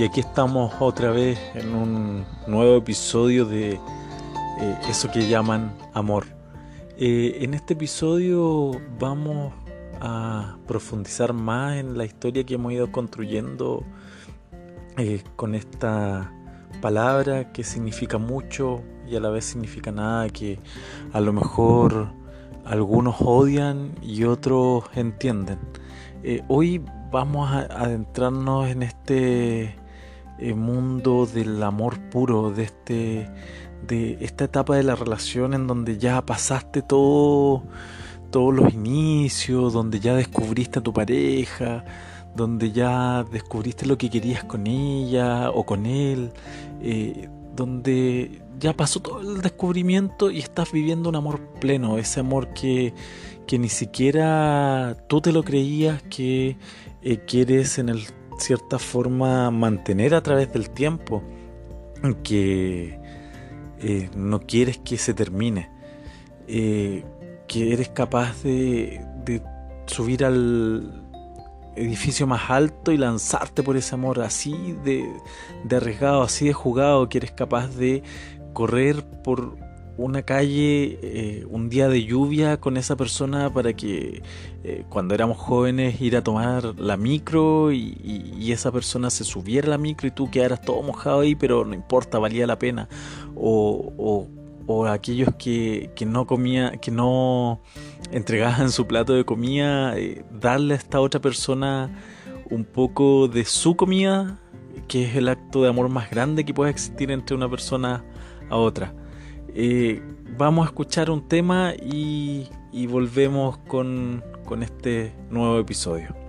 Y aquí estamos otra vez en un nuevo episodio de eh, eso que llaman amor. Eh, en este episodio vamos a profundizar más en la historia que hemos ido construyendo eh, con esta palabra que significa mucho y a la vez significa nada, que a lo mejor algunos odian y otros entienden. hoy vamos a adentrarnos en este eh, mundo del amor puro, de este de esta etapa de la relación en donde ya pasaste todo todos los inicios, donde ya descubriste a tu pareja, donde ya descubriste lo que querías con ella o con él, eh, donde ya pasó todo el descubrimiento y estás viviendo un amor pleno, ese amor que, que ni siquiera tú te lo creías que eh, quieres en el cierta forma mantener a través del tiempo, que eh, no quieres que se termine, eh, que eres capaz de, subir al edificio más alto y lanzarte por ese amor así de, de arriesgado, así de jugado, que eres capaz de correr por una calle eh, un día de lluvia con esa persona para que eh, cuando éramos jóvenes ir a tomar la micro y, esa persona se subiera a la micro y tú quedaras todo mojado ahí, pero no importa, valía la pena. O, aquellos que, que, no comía, que no entregaban su plato de comida, eh, darle a esta otra persona un poco de su comida, que es el acto de amor más grande que puede existir entre una persona a otra. Eh, vamos a escuchar un tema y, volvemos con este nuevo episodio.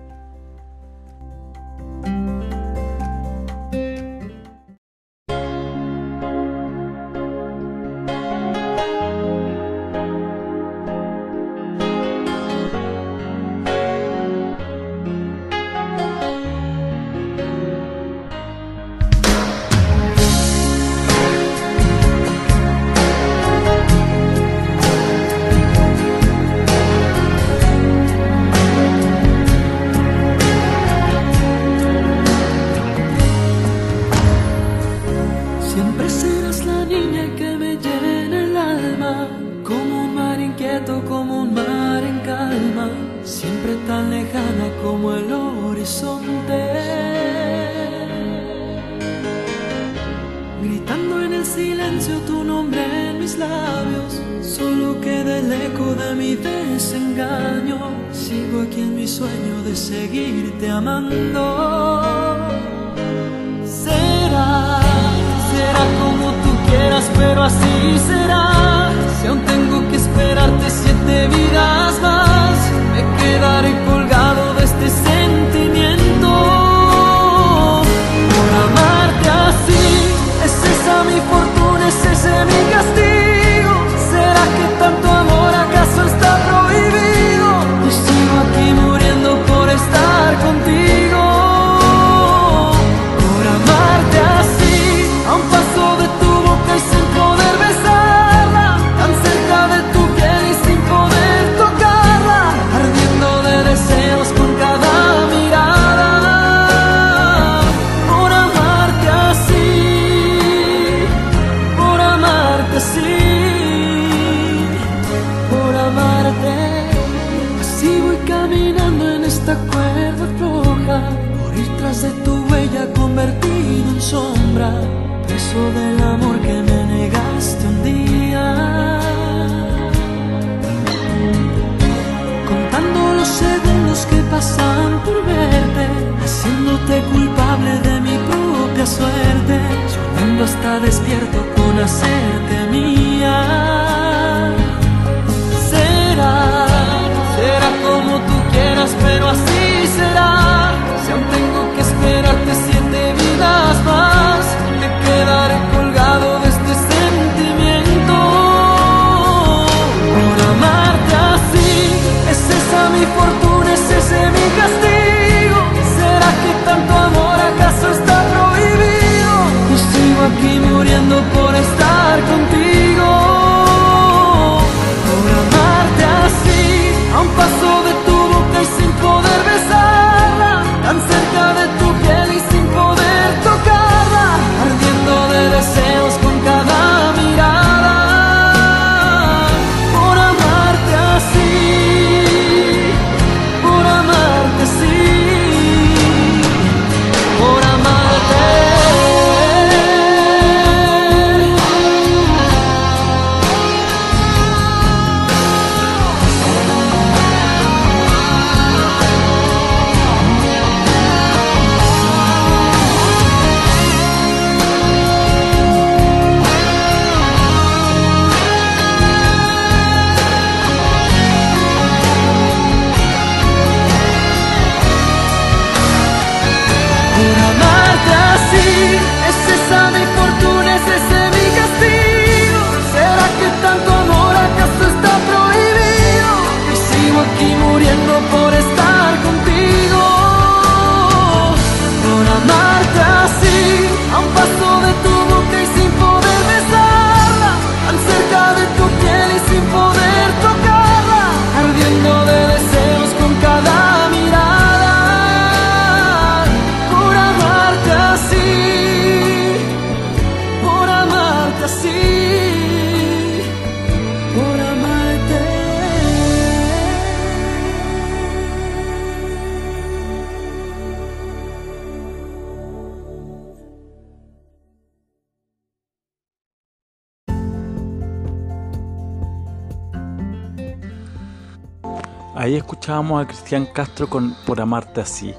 Ahí escuchábamos a Cristian Castro con Por amarte así,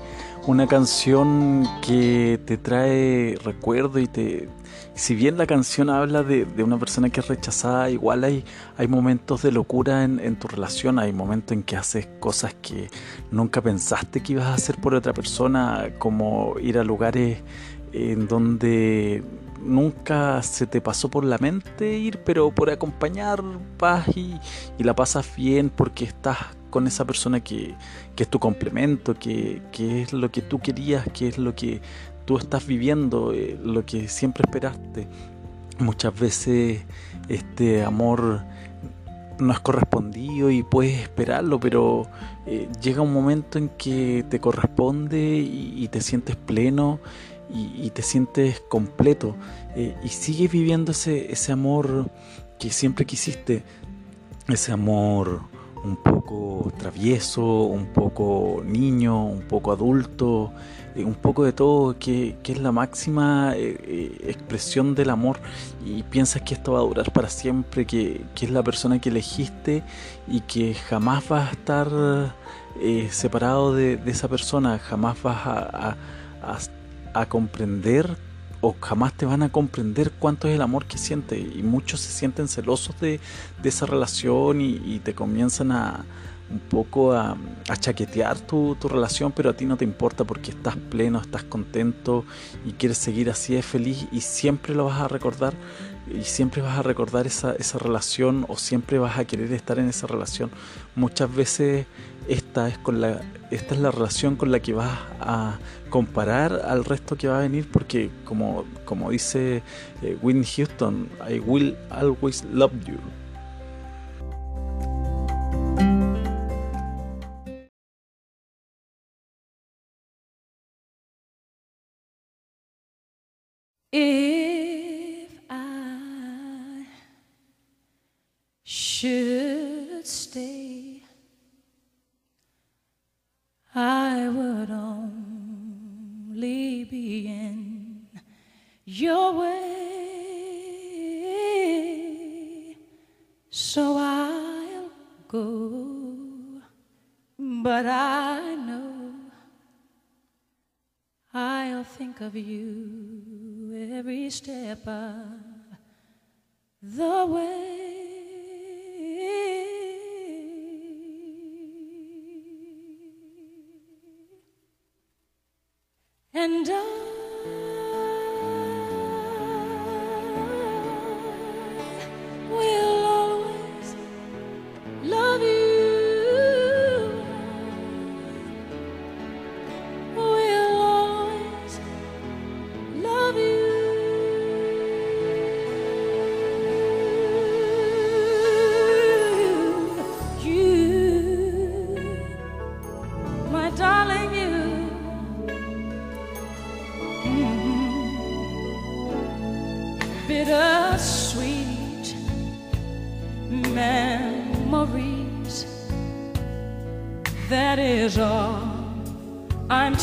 una canción que te trae recuerdo y te... Si bien la canción habla de, una persona que es rechazada, igual hay, hay momentos de locura en, en, tu relación, hay momentos en que haces cosas que nunca pensaste que ibas a hacer por otra persona, como ir a lugares en donde nunca se te pasó por la mente ir, pero por acompañar vas y, la pasas bien porque estás con esa persona que, es tu complemento, que, es lo que tú querías, que es lo que tú estás viviendo, eh, lo que siempre esperaste. Muchas veces este amor no es correspondido y puedes esperarlo, pero eh, llega un momento en que te corresponde y te sientes pleno y, te sientes completo eh, y sigues viviendo ese, ese amor que siempre quisiste, ese amor un poco travieso, un poco niño, un poco adulto, eh, un poco de todo, que, es la máxima eh, expresión del amor. Y piensas que esto va a durar para siempre, que, es la persona que elegiste y que jamás vas a estar separado de, esa persona, jamás vas a a comprender o jamás te van a comprender cuánto es el amor que sientes y muchos se sienten celosos de, esa relación y, te comienzan a un poco a, chaquetear tu, relación pero a ti no te importa porque estás pleno, estás contento y quieres seguir así de feliz y siempre lo vas a recordar y siempre vas a recordar esa, esa relación o siempre vas a querer estar en esa relación. Muchas veces esta es, con la, esta es la relación con la que vas a comparar al resto que va a venir porque como, como dice eh, Whitney Houston, I will always love you. If I should of you every step of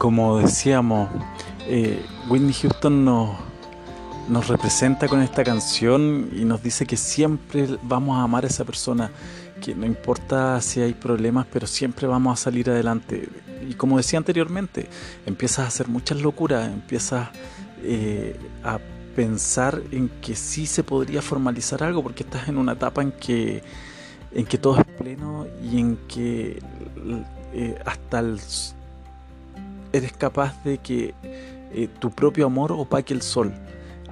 Como decíamos, eh, Whitney Houston nos, nos representa con esta canción y nos dice que siempre vamos a amar a esa persona, que no importa si hay problemas, pero siempre vamos a salir adelante. Y como decía anteriormente, empiezas a hacer muchas locuras, empiezas eh, a pensar en que sí se podría formalizar algo, porque estás en una etapa en que, en que todo es pleno y en que eh, hasta el, eres capaz de que eh, tu propio amor opaque el sol.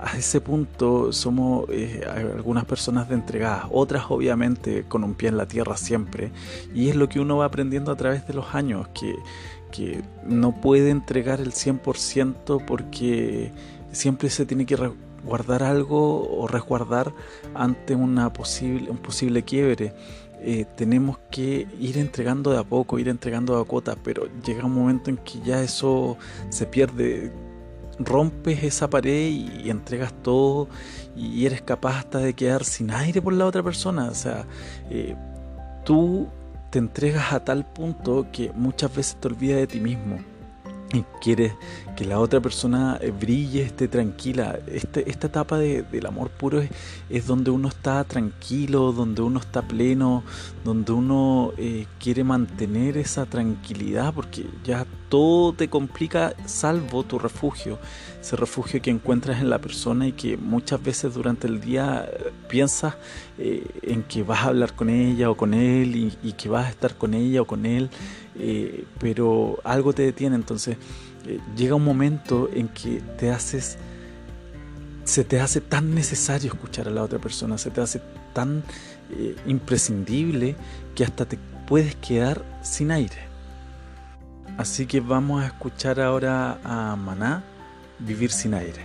A ese punto somos eh, algunas personas de entregadas, otras obviamente con un pie en la tierra siempre, y es lo que uno va aprendiendo a través de los años, que, que no puede entregar el 100% porque siempre se tiene que guardar algo o resguardar ante una posible, un posible quiebre. Eh, tenemos que ir entregando de a poco, ir entregando a cuotas, pero llega un momento en que ya eso se pierde. Rompes esa pared y, entregas todo y eres capaz hasta de quedar sin aire por la otra persona. O sea, eh, tú te entregas a tal punto que muchas veces te olvidas de ti mismo y quieres que la otra persona eh, brille, esté tranquila. Este, esta etapa de, del amor puro es, es, donde uno está tranquilo, donde uno está pleno, donde uno eh, quiere mantener esa tranquilidad, porque ya todo te complica salvo tu refugio, ese refugio que encuentras en la persona y que muchas veces durante el día eh, piensas en que vas a hablar con ella o con él y, que vas a estar con ella o con él eh, pero algo te detiene, entonces eh, llega un momento en que te haces, se te hace tan necesario escuchar a la otra persona, se te hace tan eh, imprescindible que hasta te puedes quedar sin aire. Así que vamos a escuchar ahora a Maná, Vivir sin aire.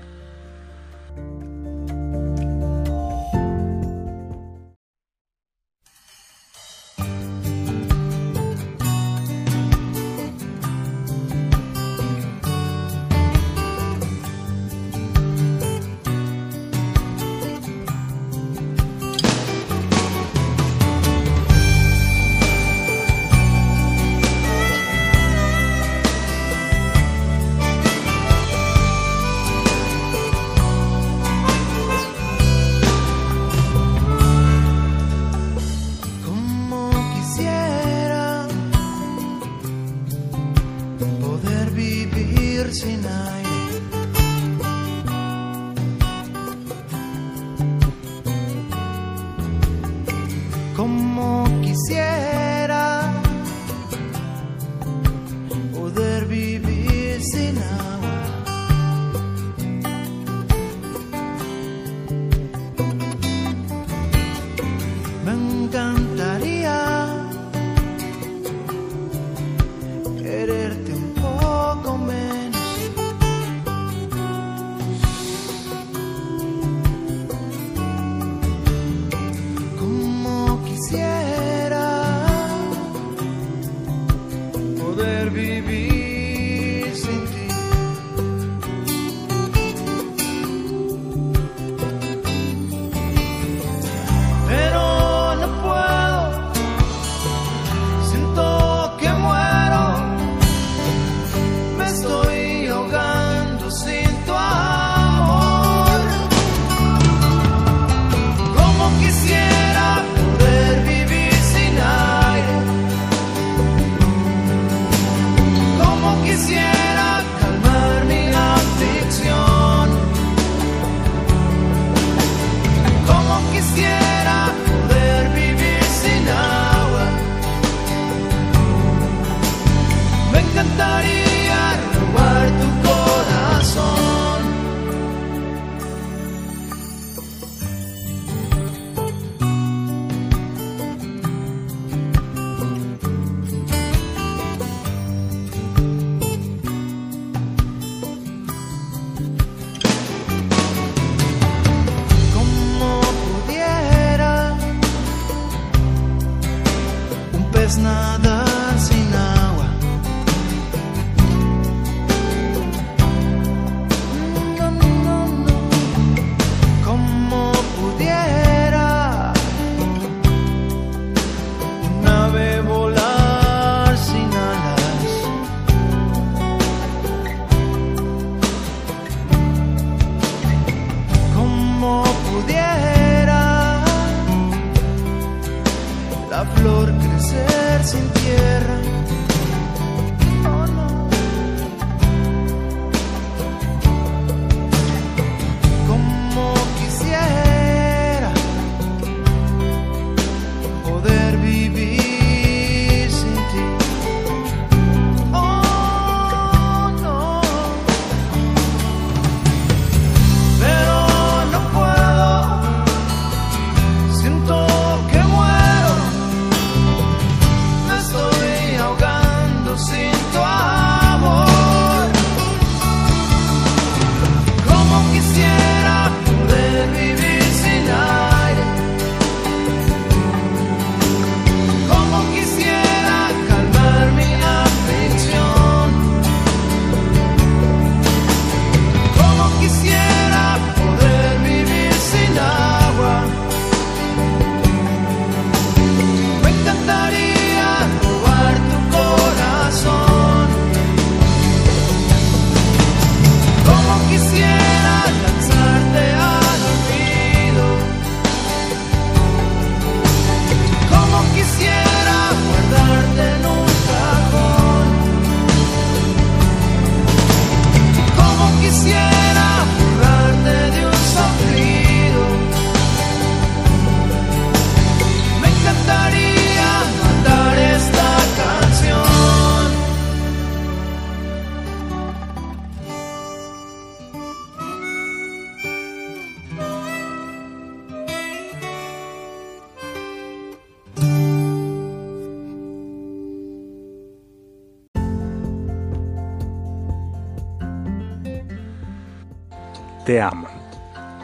Te amo.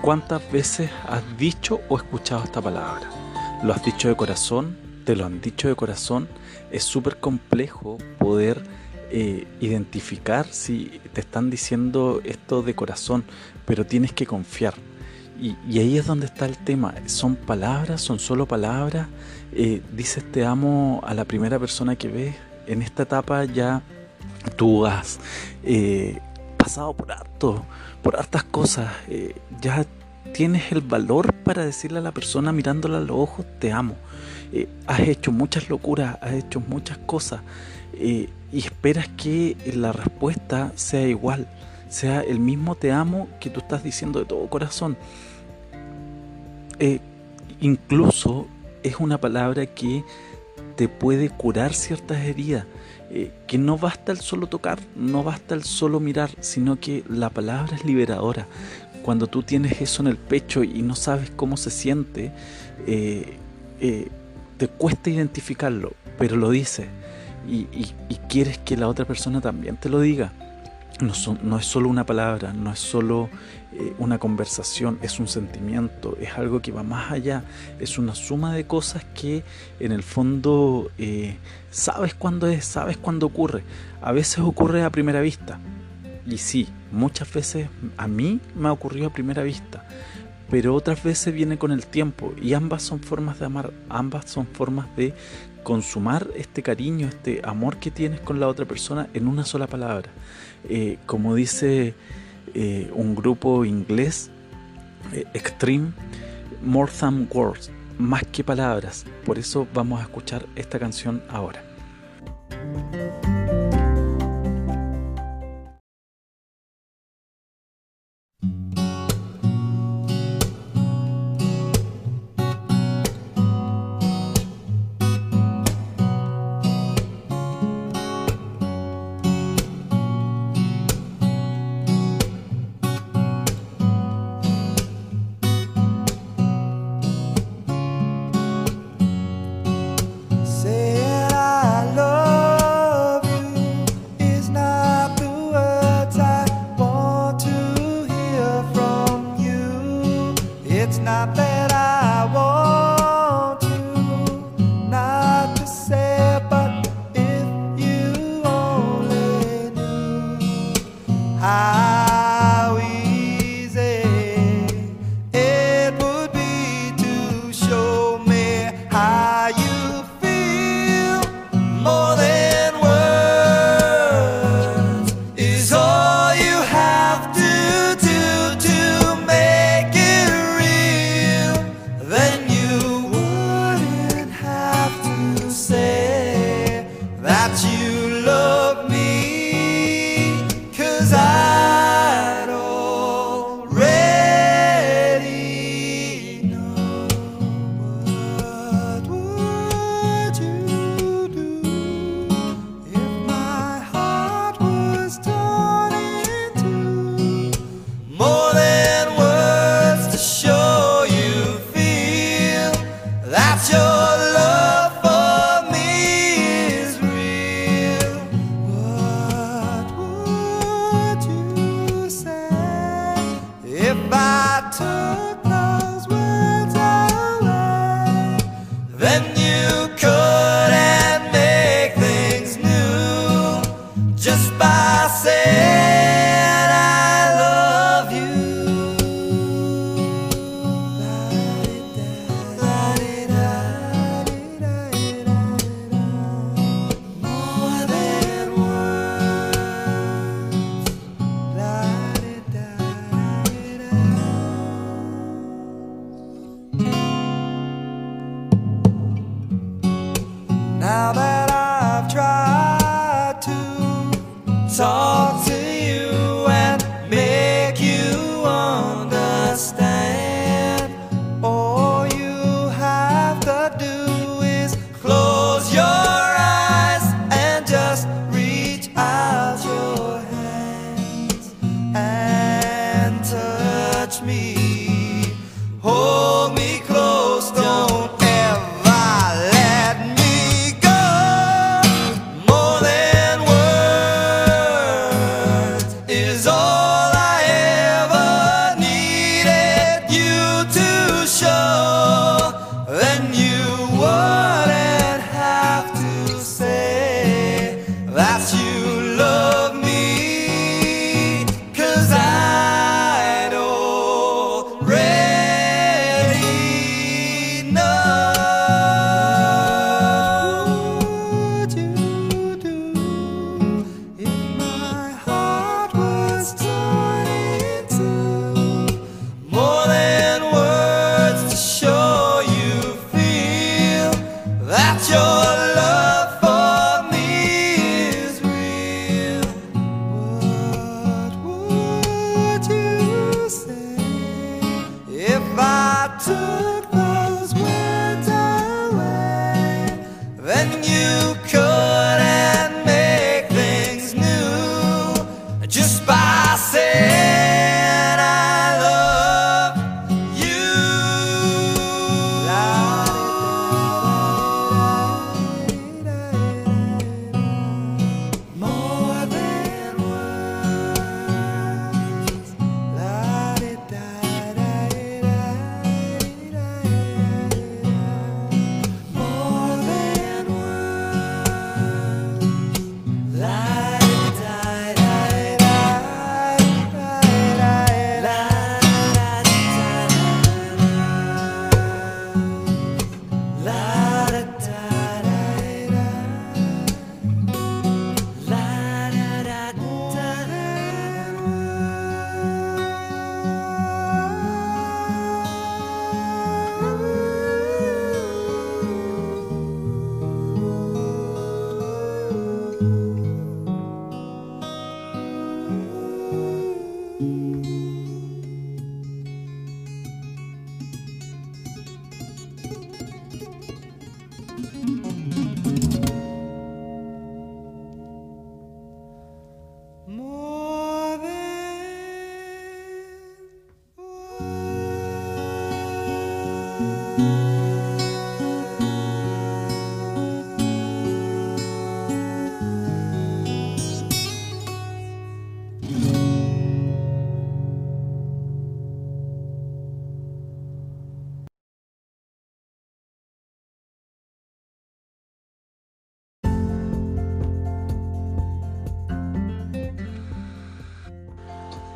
¿Cuántas veces has dicho o escuchado esta palabra? ¿Lo has dicho de corazón? ¿Te lo han dicho de corazón? Es súper complejo poder eh, identificar si te están diciendo esto de corazón, pero tienes que confiar. Y, ahí es donde está el tema. Son palabras, son solo palabras. Eh, dices te amo a la primera persona que ves. En esta etapa ya tú has eh, por harto, por hartas cosas. Eh, ya tienes el valor para decirle a la persona mirándola a los ojos, te amo. Eh, has hecho muchas locuras, has hecho muchas cosas y esperas que la respuesta sea igual, sea el mismo te amo que tú estás diciendo de todo corazón. incluso es una palabra que te puede curar ciertas heridas. Eh, que no basta el solo tocar, no basta el solo mirar, sino que la palabra es liberadora. Cuando tú tienes eso en el pecho y no sabes cómo se siente, eh, eh, te cuesta identificarlo, pero lo dices y, y quieres que la otra persona también te lo diga no, es solo una palabra, no es solo eh, una conversación, es un sentimiento, es algo que va más allá, es una suma de cosas que en el fondo eh, sabes cuándo es, sabes cuándo ocurre. A veces ocurre a primera vista, y sí, muchas veces a mí me ha ocurrido a primera vista, pero otras veces viene con el tiempo, y ambas son formas de amar, ambas son formas de consumar este cariño, este amor que tienes con la otra persona en una sola palabra. Eh, como dice eh, un grupo inglés, eh, Extreme, More Than Words, más que palabras. Por eso vamos a escuchar esta canción ahora. More than words.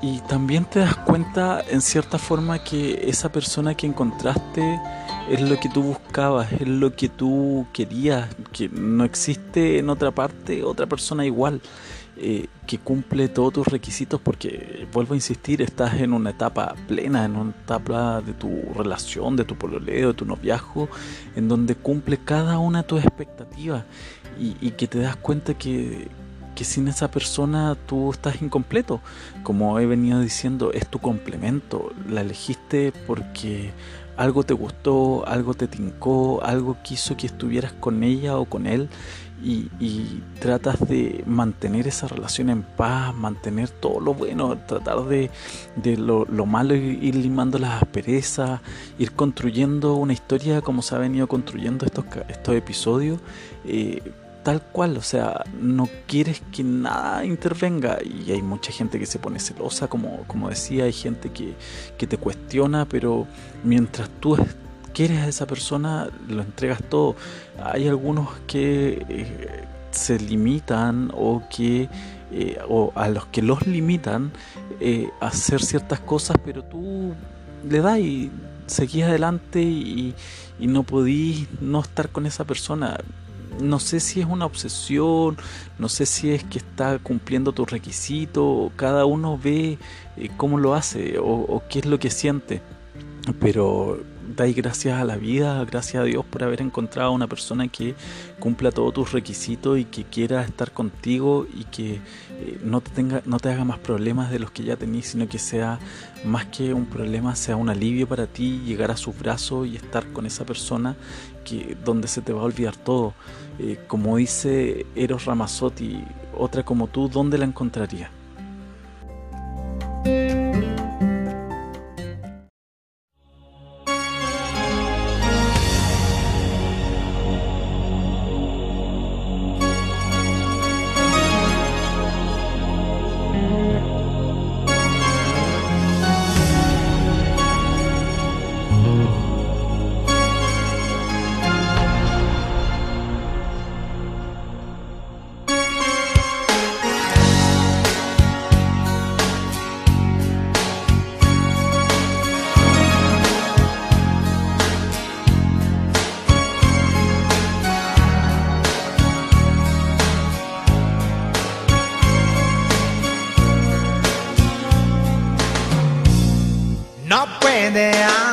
Y también te das cuenta en cierta forma que esa persona que encontraste es lo que tú buscabas, es lo que tú querías, que no existe en otra parte otra persona igual, eh, que cumple todos tus requisitos porque, vuelvo a insistir, estás en una etapa plena, en una etapa de tu relación, de tu pololeo, de tu noviazgo, en donde cumple cada una de tus expectativas y, y que te das cuenta que, que sin esa persona tú estás incompleto. Como he venido diciendo, es tu complemento. La elegiste porque algo te gustó, algo te tincó, algo quiso que estuvieras con ella o con él y, y tratas de mantener esa relación en paz, mantener todo lo bueno, tratar de, de lo, lo malo ir, ir limando las asperezas, ir construyendo una historia como se ha venido construyendo estos, estos episodios. eh, tal cual, o sea, no quieres que nada intervenga y hay mucha gente que se pone celosa, como, como decía, hay gente que, que te cuestiona, pero mientras tú es- quieres a esa persona, lo entregas todo. Hay algunos que eh, se limitan o que eh, o a los que los limitan eh, a hacer ciertas cosas, pero tú le das y seguís adelante y, y no podís no estar con esa persona no sé si es una obsesión, no sé si es que está cumpliendo tus requisitos, cada uno ve eh, cómo lo hace o, o qué es lo que siente. Pero dais gracias a la vida, gracias a Dios por haber encontrado a una persona que cumpla todos tus requisitos y que quiera estar contigo y que eh, no, te tenga, no te haga más problemas de los que ya tenís, sino que sea más que un problema, sea un alivio para ti llegar a sus brazos y estar con esa persona donde se te va a olvidar todo. Eh, como dice Eros Ramazzotti, otra como tú, ¿dónde la encontraría? Puede haber. ¿Dónde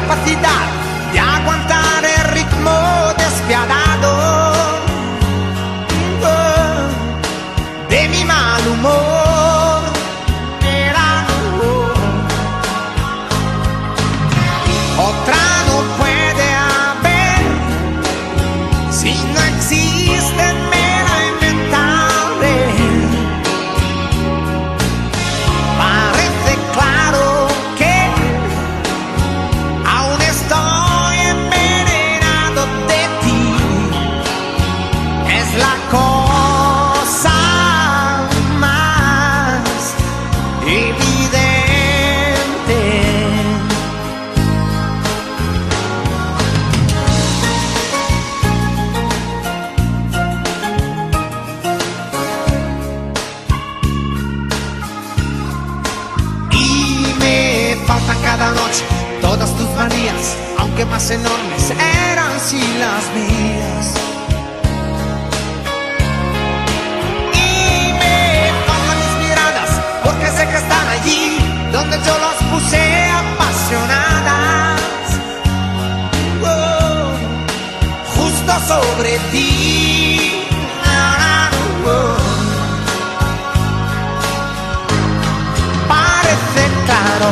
la aunque más enormes eran si las mías. Y me faltan mis miradas, porque sé que están allí, donde yo las puse apasionadas. Oh, justo sobre ti. Parece claro,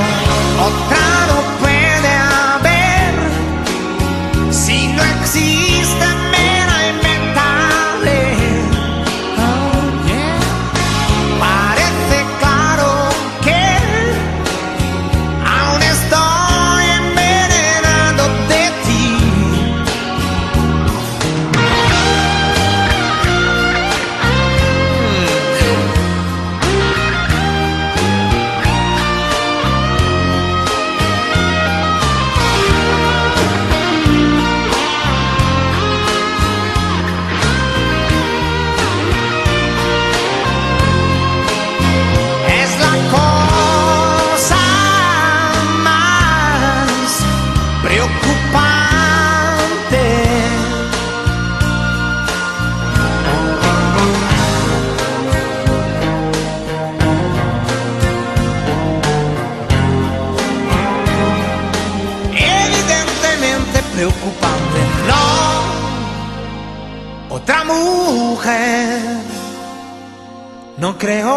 no creo.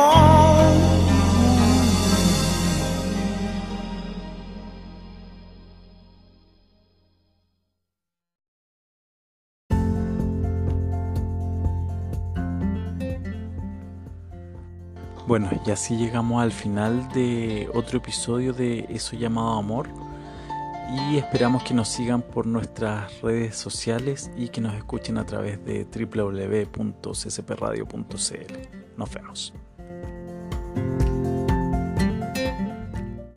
Bueno, y así llegamos al final de otro episodio de Eso llamado Amor. Y esperamos que nos sigan por nuestras redes sociales y que nos escuchen a través de www.ccpradio.cl. Nos vemos.